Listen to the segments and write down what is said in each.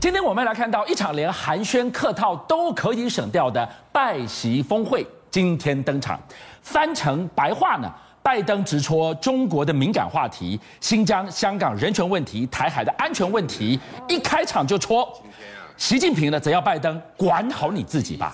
今天我们来看到一场连寒暄客套都可以省掉的拜习峰会，今天登场。翻成白话呢，拜登直戳中国的敏感话题，新疆、香港人权问题、台海的安全问题，一开场就戳。习近平呢，则要拜登管好你自己吧。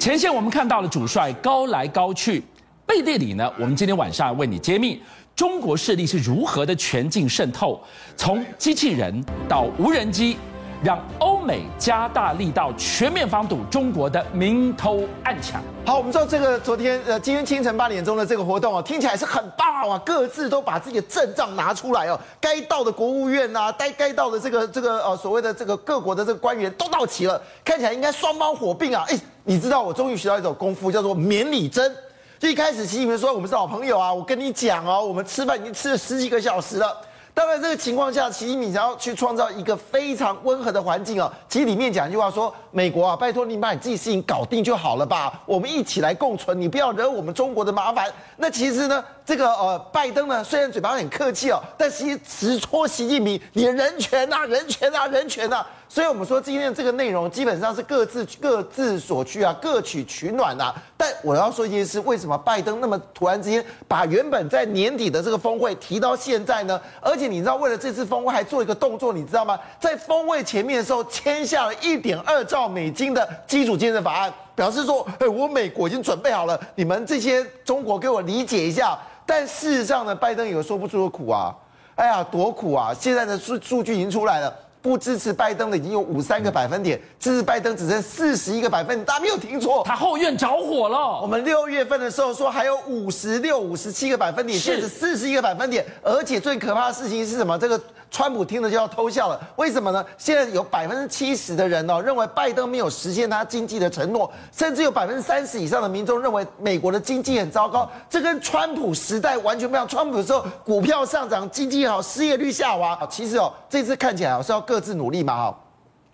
前线我们看到了主帅高来高去，背地里呢，我们今天晚上为你揭秘中国势力是如何的全境渗透，从机器人到无人机。让欧美加大力道，全面防堵中国的明偷暗抢。好，我们知道这个昨天呃，今天清晨八点钟的这个活动哦，听起来是很棒啊，各自都把自己的阵仗拿出来哦，该到的国务院呐、啊，该该到的这个这个呃所谓的这个各国的这个官员都到齐了，看起来应该双方火并啊。哎，你知道我终于学到一种功夫，叫做免礼针。就一开始习近平说我们是老朋友啊，我跟你讲哦，我们吃饭已经吃了十几个小时了。当然，这个情况下，习近平想要去创造一个非常温和的环境哦。其实里面讲一句话说：“美国啊，拜托你把你自己事情搞定就好了吧，我们一起来共存，你不要惹我们中国的麻烦。”那其实呢，这个呃，拜登呢，虽然嘴巴很客气哦，但其实直戳习近平，你人权呐，人权呐，人权呐。所以我们说今天的这个内容基本上是各自各自所需啊，各取取暖呐。但我要说一件事，为什么拜登那么突然之间把原本在年底的这个峰会提到现在呢？而且你知道，为了这次峰会还做一个动作，你知道吗？在峰会前面的时候签下了一点二兆美金的基础建设法案，表示说，哎，我美国已经准备好了，你们这些中国给我理解一下。但事实上呢，拜登有说不出的苦啊，哎呀，多苦啊！现在的数数据已经出来了。不支持拜登的已经有五三个百分点，支持拜登只剩四十一个百分点，大家没有听错，他后院着火了。我们六月份的时候说还有五十六、五十七个百分点，现在是四十一个百分点，而且最可怕的事情是什么？这个。川普听了就要偷笑了，为什么呢？现在有百分之七十的人哦认为拜登没有实现他经济的承诺，甚至有百分之三十以上的民众认为美国的经济很糟糕。这跟川普时代完全不一样。川普的时候股票上涨，经济好，失业率下滑。其实哦，这次看起来是要各自努力嘛哈。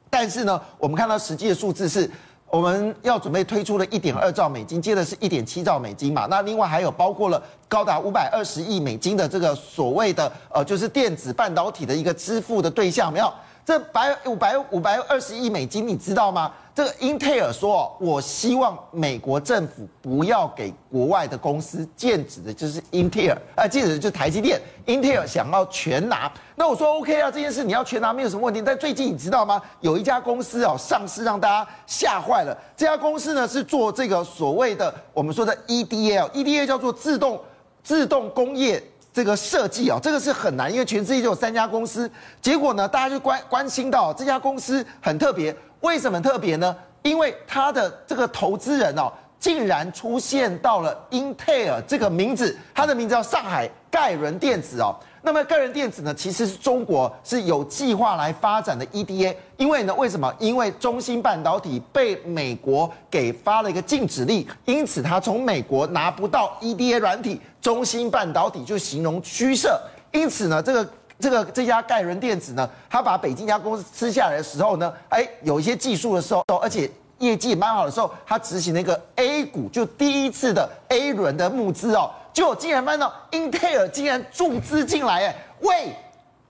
但是呢，我们看到实际的数字是。我们要准备推出的一点二兆美金，接的是一点七兆美金嘛。那另外还有包括了高达五百二十亿美金的这个所谓的呃，就是电子半导体的一个支付的对象，没有？这百五百五百二十亿美金，你知道吗？这个英特尔说，我希望美国政府不要给国外的公司，剑指的就是英特尔，啊，剑指的就是台积电。英特尔想要全拿，那我说 OK 啊，这件事你要全拿没有什么问题。但最近你知道吗？有一家公司哦上市，让大家吓坏了。这家公司呢是做这个所谓的我们说的 EDA，EDA 叫做自动自动工业。这个设计啊，这个是很难，因为全世界就有三家公司。结果呢，大家就关关心到这家公司很特别，为什么特别呢？因为它的这个投资人哦，竟然出现到了英特尔这个名字，它的名字叫上海盖伦电子哦。那么，盖伦电子呢，其实是中国是有计划来发展的 EDA，因为呢，为什么？因为中芯半导体被美国给发了一个禁止令，因此他从美国拿不到 EDA 软体，中芯半导体就形同虚设。因此呢，这个这个这家盖伦电子呢，他把北京一家公司吃下来的时候呢，哎，有一些技术的时候，而且业绩蛮好的时候，他执行了一个 A 股就第一次的 A 轮的募资哦。就竟然搬到英特尔竟然注资进来，哎，喂，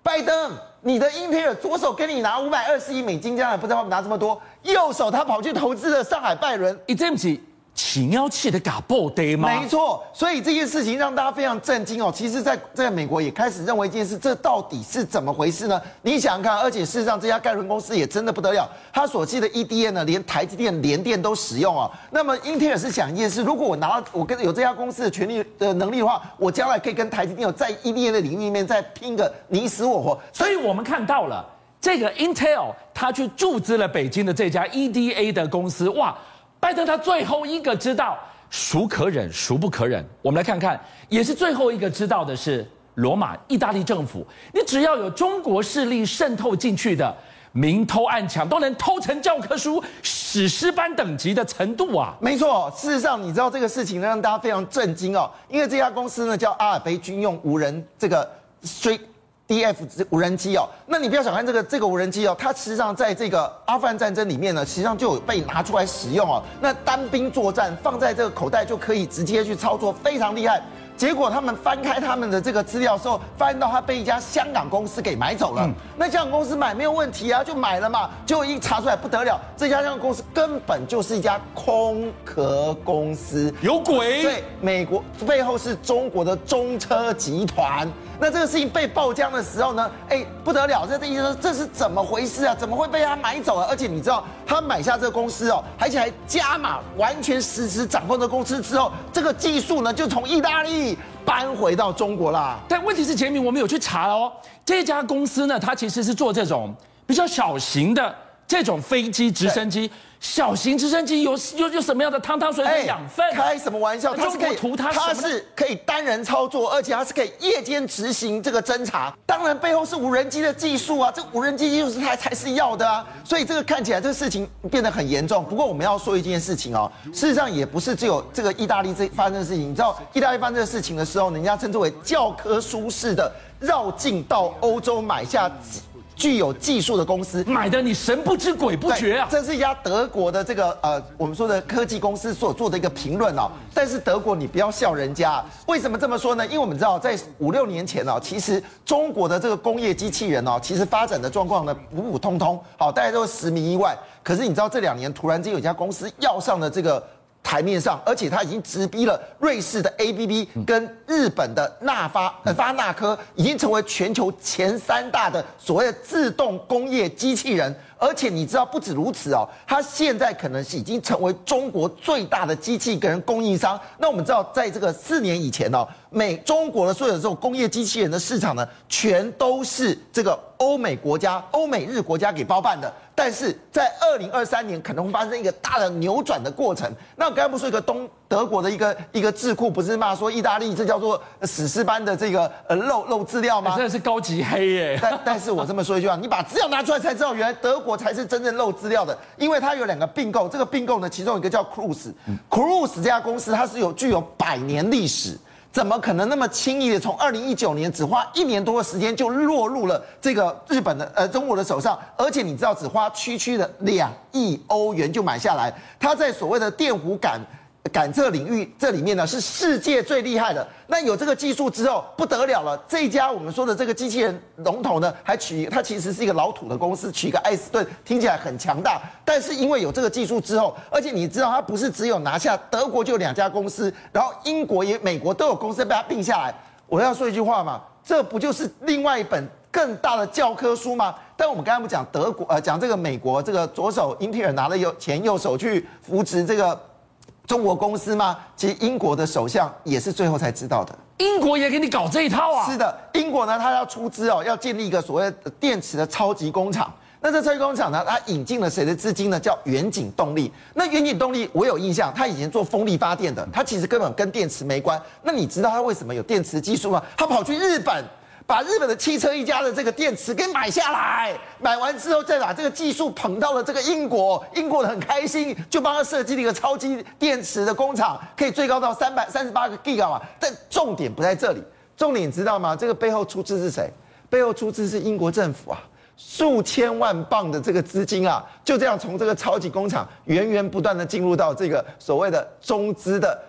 拜登，你的英特尔左手给你拿五百二十亿美金，将来不知道拿这么多，右手他跑去投资了上海拜伦，你对不起。起尿气的嘎爆的吗？没错，所以这件事情让大家非常震惊哦。其实在，在在美国也开始认为一件事，这到底是怎么回事呢？你想想看，而且事实上，这家盖伦公司也真的不得了，他所记的 EDA 呢，连台积电联电都使用哦。那么英特尔是想一件事，如果我拿到我跟有这家公司的权利的能力的话，我将来可以跟台积电有在 EDA 的领域里面再拼个你死我活。所以我们看到了这个 Intel，他去注资了北京的这家 EDA 的公司，哇！拜登他最后一个知道，孰可忍孰不可忍。我们来看看，也是最后一个知道的是罗马意大利政府。你只要有中国势力渗透进去的，明偷暗抢都能偷成教科书、史诗般等级的程度啊！没错，事实上你知道这个事情让大家非常震惊哦，因为这家公司呢叫阿尔卑军用无人这个追。DF 无人机哦，那你不要小看这个这个无人机哦，它实际上在这个阿富汗战争里面呢，实际上就有被拿出来使用哦。那单兵作战放在这个口袋就可以直接去操作，非常厉害。结果他们翻开他们的这个资料的时候，发现到他被一家香港公司给买走了。嗯、那香港公司买没有问题啊，就买了嘛。结果一查出来不得了，这家香港公司根本就是一家空壳公司，有鬼。对，美国背后是中国的中车集团。那这个事情被爆浆的时候呢，哎，不得了，这思说这是怎么回事啊？怎么会被他买走了？而且你知道，他买下这个公司哦，而且还加码，完全实时掌控这公司之后，这个技术呢就从意大利搬回到中国啦。但问题是，杰明，我们有去查哦，这家公司呢，它其实是做这种比较小型的这种飞机、直升机。小型直升机有有有什么样的汤汤水水养分？开什么玩笑？它是可以，它是可以单人操作，而且它是可以夜间执行这个侦查。当然背后是无人机的技术啊，这无人机技术是它才是要的啊。所以这个看起来这个事情变得很严重。不过我们要说一件事情哦，事实上也不是只有这个意大利这发生的事情。你知道意大利发生这个事情的时候，人家称之为教科书式的绕境到欧洲买下。具有技术的公司买的你神不知鬼不觉啊！这是一家德国的这个呃，我们说的科技公司所做的一个评论哦。但是德国你不要笑人家，为什么这么说呢？因为我们知道在五六年前哦，其实中国的这个工业机器人哦，其实发展的状况呢普普通通，好，大家都是十名以外。可是你知道这两年突然间有一家公司要上了这个。台面上，而且它已经直逼了瑞士的 ABB 跟日本的纳发呃发那科，已经成为全球前三大的所谓的自动工业机器人。而且你知道，不止如此哦，它现在可能是已经成为中国最大的机器人供应商。那我们知道，在这个四年以前哦，美中国的所有的这种工业机器人的市场呢，全都是这个欧美国家、欧美日国家给包办的。但是在二零二三年可能会发生一个大的扭转的过程。那我刚才不是说一个东德国的一个一个智库不是骂说意大利这叫做史诗般的这个呃漏漏资料吗？真的是高级黑耶！但但是我这么说一句话，你把资料拿出来才知道，原来德国才是真正漏资料的，因为它有两个并购，这个并购呢，其中一个叫 Cruise，Cruise 这家公司它是有具有百年历史。怎么可能那么轻易的从二零一九年只花一年多的时间就落入了这个日本的呃中国的手上？而且你知道，只花区区的两亿欧元就买下来，它在所谓的电弧感。感测领域这里面呢是世界最厉害的。那有这个技术之后不得了了。这一家我们说的这个机器人龙头呢，还取它其实是一个老土的公司，取一个艾斯顿，听起来很强大。但是因为有这个技术之后，而且你知道它不是只有拿下德国就有两家公司，然后英国也美国都有公司被它并下来。我要说一句话嘛，这不就是另外一本更大的教科书吗？但我们刚才不讲德国呃讲这个美国这个左手英特尔拿了右钱，右手去扶持这个。中国公司吗？其实英国的首相也是最后才知道的。英国也给你搞这一套啊？是的，英国呢，他要出资哦，要建立一个所谓的电池的超级工厂。那这超级工厂呢，它引进了谁的资金呢？叫远景动力。那远景动力，我有印象，它以前做风力发电的，它其实根本跟电池没关。那你知道它为什么有电池技术吗？他跑去日本。把日本的汽车一家的这个电池给买下来，买完之后再把这个技术捧到了这个英国，英国很开心，就帮他设计了一个超级电池的工厂，可以最高到三百三十八个 G 瓦。但重点不在这里，重点你知道吗？这个背后出资是谁？背后出资是英国政府啊，数千万镑的这个资金啊，就这样从这个超级工厂源源不断的进入到这个所谓的中资的。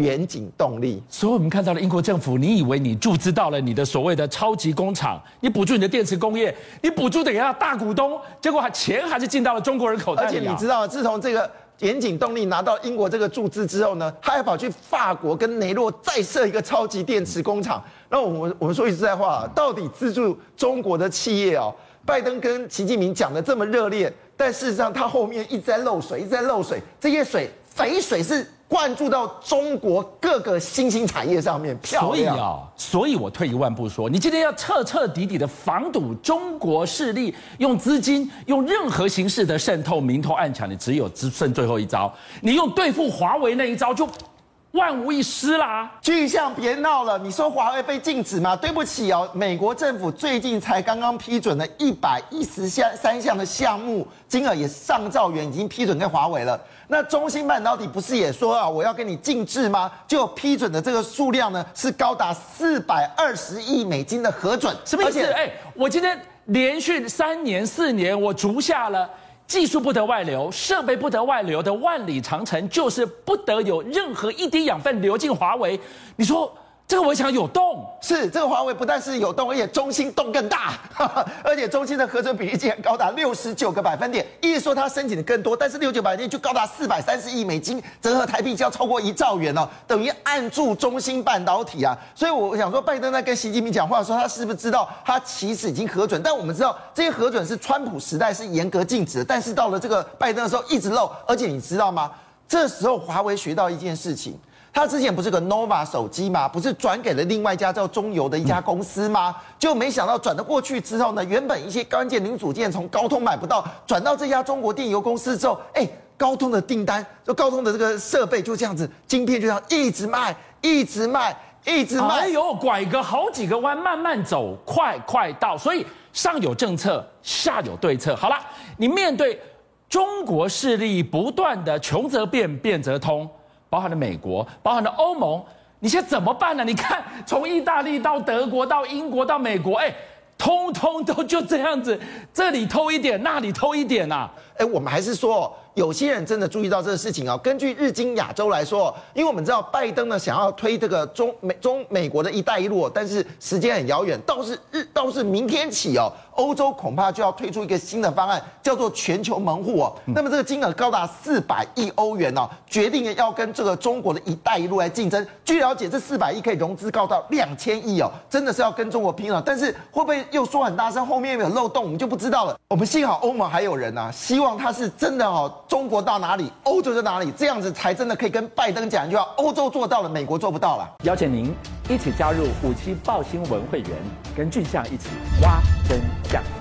远景动力，所以我们看到了英国政府，你以为你注资到了你的所谓的超级工厂，你补助你的电池工业，你补助给他大股东，结果还钱还是进到了中国人口袋里。而且你知道，自从这个远景动力拿到英国这个注资之后呢，他还跑去法国跟雷诺再设一个超级电池工厂。那我们我们说句实在话，到底资助中国的企业哦，拜登跟习近平讲的这么热烈，但事实上他后面一直在漏水，一直在漏水，这些水肥水是。灌注到中国各个新兴产业上面，所以啊，所以我退一万步说，你今天要彻彻底底的防堵中国势力用资金、用任何形式的渗透、明偷暗抢，你只有只剩最后一招，你用对付华为那一招就。万无一失啦！巨象别闹了，你说华为被禁止吗？对不起哦，美国政府最近才刚刚批准了一百一十项三项的项目，金额也上兆元，已经批准给华为了。那中芯半导体不是也说啊，我要跟你禁制吗？就批准的这个数量呢，是高达四百二十亿美金的核准，什么意思？哎，我今天连续三年四年，我足下了。技术不得外流，设备不得外流的万里长城，就是不得有任何一滴养分流进华为。你说这个围墙有洞，是这个华为不但是有洞，而且中芯洞更大，而且中芯的核准比例竟然高达六十九个百分点，意思说它申请的更多，但是六九百分点就高达四百三十亿美金，折合台币就要超过一兆元哦，等于按住中芯半导体啊。所以我想说，拜登在跟习近平讲话的时候，他是不是知道他其实已经核准？但我们知道这些核准是川普时代是严格禁止的，但是到了这个拜登的时候一直漏，而且你知道吗？这时候华为学到一件事情。他之前不是个 Nova 手机吗？不是转给了另外一家叫中油的一家公司吗？就没想到转了过去之后呢，原本一些关键零组件从高通买不到，转到这家中国电油公司之后，哎，高通的订单，就高通的这个设备就这样子，晶片就这样一直卖，一直卖，一直卖。哎呦，拐个好几个弯，慢慢走，快快到。所以上有政策，下有对策。好了，你面对中国势力不断的穷则变，变则通。包含了美国，包含了欧盟，你现在怎么办呢？你看，从意大利到德国到英国到美国，哎，通通都就这样子，这里偷一点，那里偷一点呐、啊。哎，我们还是说。有些人真的注意到这个事情啊。根据日经亚洲来说，因为我们知道拜登呢想要推这个中美中美国的一带一路，但是时间很遥远，倒是日倒是明天起哦，欧洲恐怕就要推出一个新的方案，叫做全球门户哦。那么这个金额高达四百亿欧元哦，决定要跟这个中国的一带一路来竞争。据了解，这四百亿可以融资高到两千亿哦，真的是要跟中国拼了。但是会不会又说很大声，后面有没有漏洞，我们就不知道了。我们幸好欧盟还有人啊，希望他是真的哦。中国到哪里，欧洲在哪里，这样子才真的可以跟拜登讲一句话：欧洲做到了，美国做不到了。邀请您一起加入五七报新闻会员，跟俊相一起挖真相。